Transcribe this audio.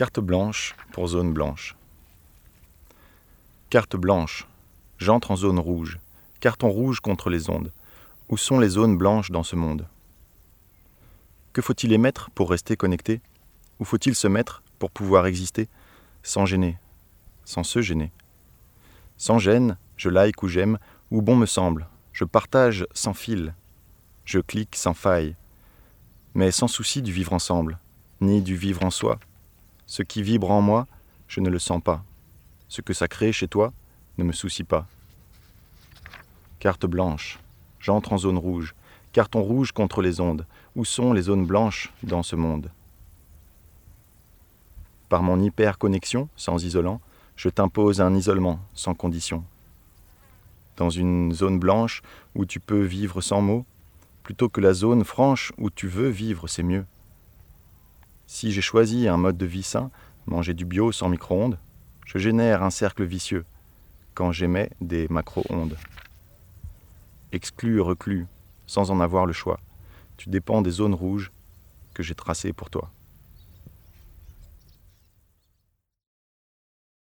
Carte blanche pour zone blanche. Carte blanche. J'entre en zone rouge. Carton rouge contre les ondes. Où sont les zones blanches dans ce monde? Que faut-il émettre pour rester connecté? Où faut-il se mettre pour pouvoir exister? Sans gêner, sans se gêner. Sans gêne, je like ou j'aime, ou bon me semble. Je partage sans fil. Je clique sans faille. Mais sans souci du vivre ensemble, ni du vivre en soi. Ce qui vibre en moi, je ne le sens pas. Ce que ça crée chez toi ne me soucie pas. Carte blanche. J'entre en zone rouge. Carton rouge contre les ondes. Où sont les zones blanches dans ce monde? Par mon hyper-connexion, sans isolant, je t'impose un isolement, sans condition. Dans une zone blanche où tu peux vivre sans mots, plutôt que la zone franche où tu veux vivre, c'est mieux. Si j'ai choisi un mode de vie sain, manger du bio sans micro-ondes, je génère un cercle vicieux quand j'émets des macro-ondes. Exclu, reclus, sans en avoir le choix, tu dépends des zones rouges que j'ai tracées pour toi.